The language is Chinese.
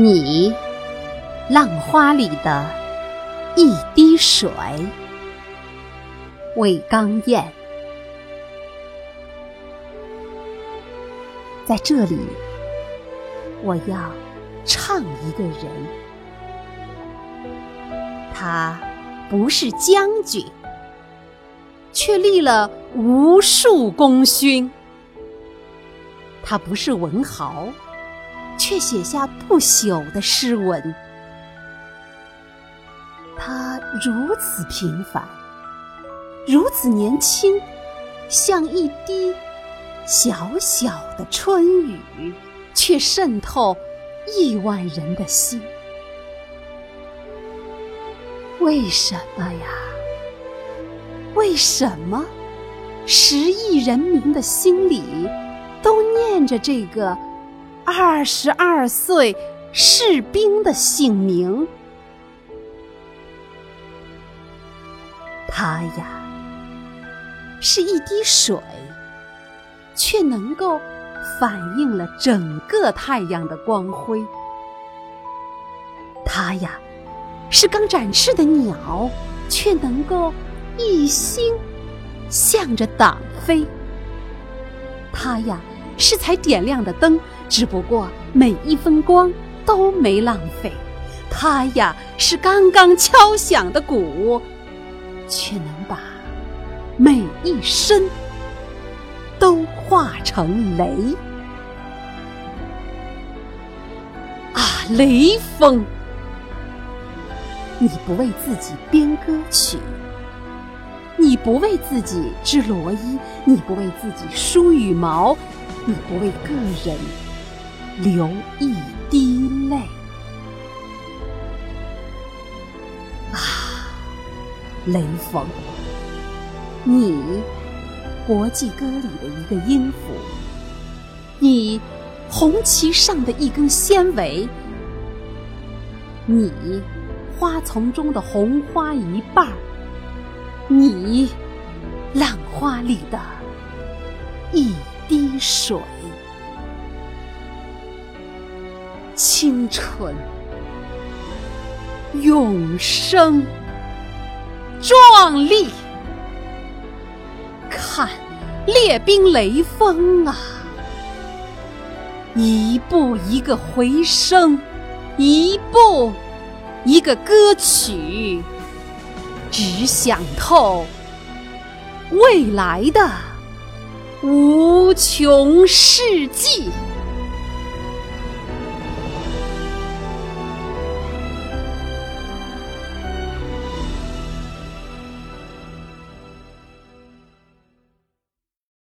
你，浪花里的一滴水。魏刚燕，在这里，我要唱一个人。他不是将军，却立了无数功勋；他不是文豪。却写下不朽的诗文。他如此平凡，如此年轻，像一滴小小的春雨，却渗透亿万人的心。为什么呀？为什么十亿人民的心里都念着这个？二十二岁士兵的姓名，他呀，是一滴水，却能够反映了整个太阳的光辉。他呀，是刚展翅的鸟，却能够一心向着党飞。他呀。是才点亮的灯，只不过每一分光都没浪费。它呀是刚刚敲响的鼓，却能把每一声都化成雷。啊，雷锋，你不为自己编歌曲。你不为自己织罗衣，你不为自己梳羽毛，你不为个人流一滴泪。啊，雷锋，你国际歌里的一个音符，你红旗上的一根纤维，你花丛中的红花一瓣儿。你，浪花里的一滴水，青春，永生，壮丽。看，列兵雷锋啊，一步一个回声，一步一个歌曲。只想透未来的无穷世纪。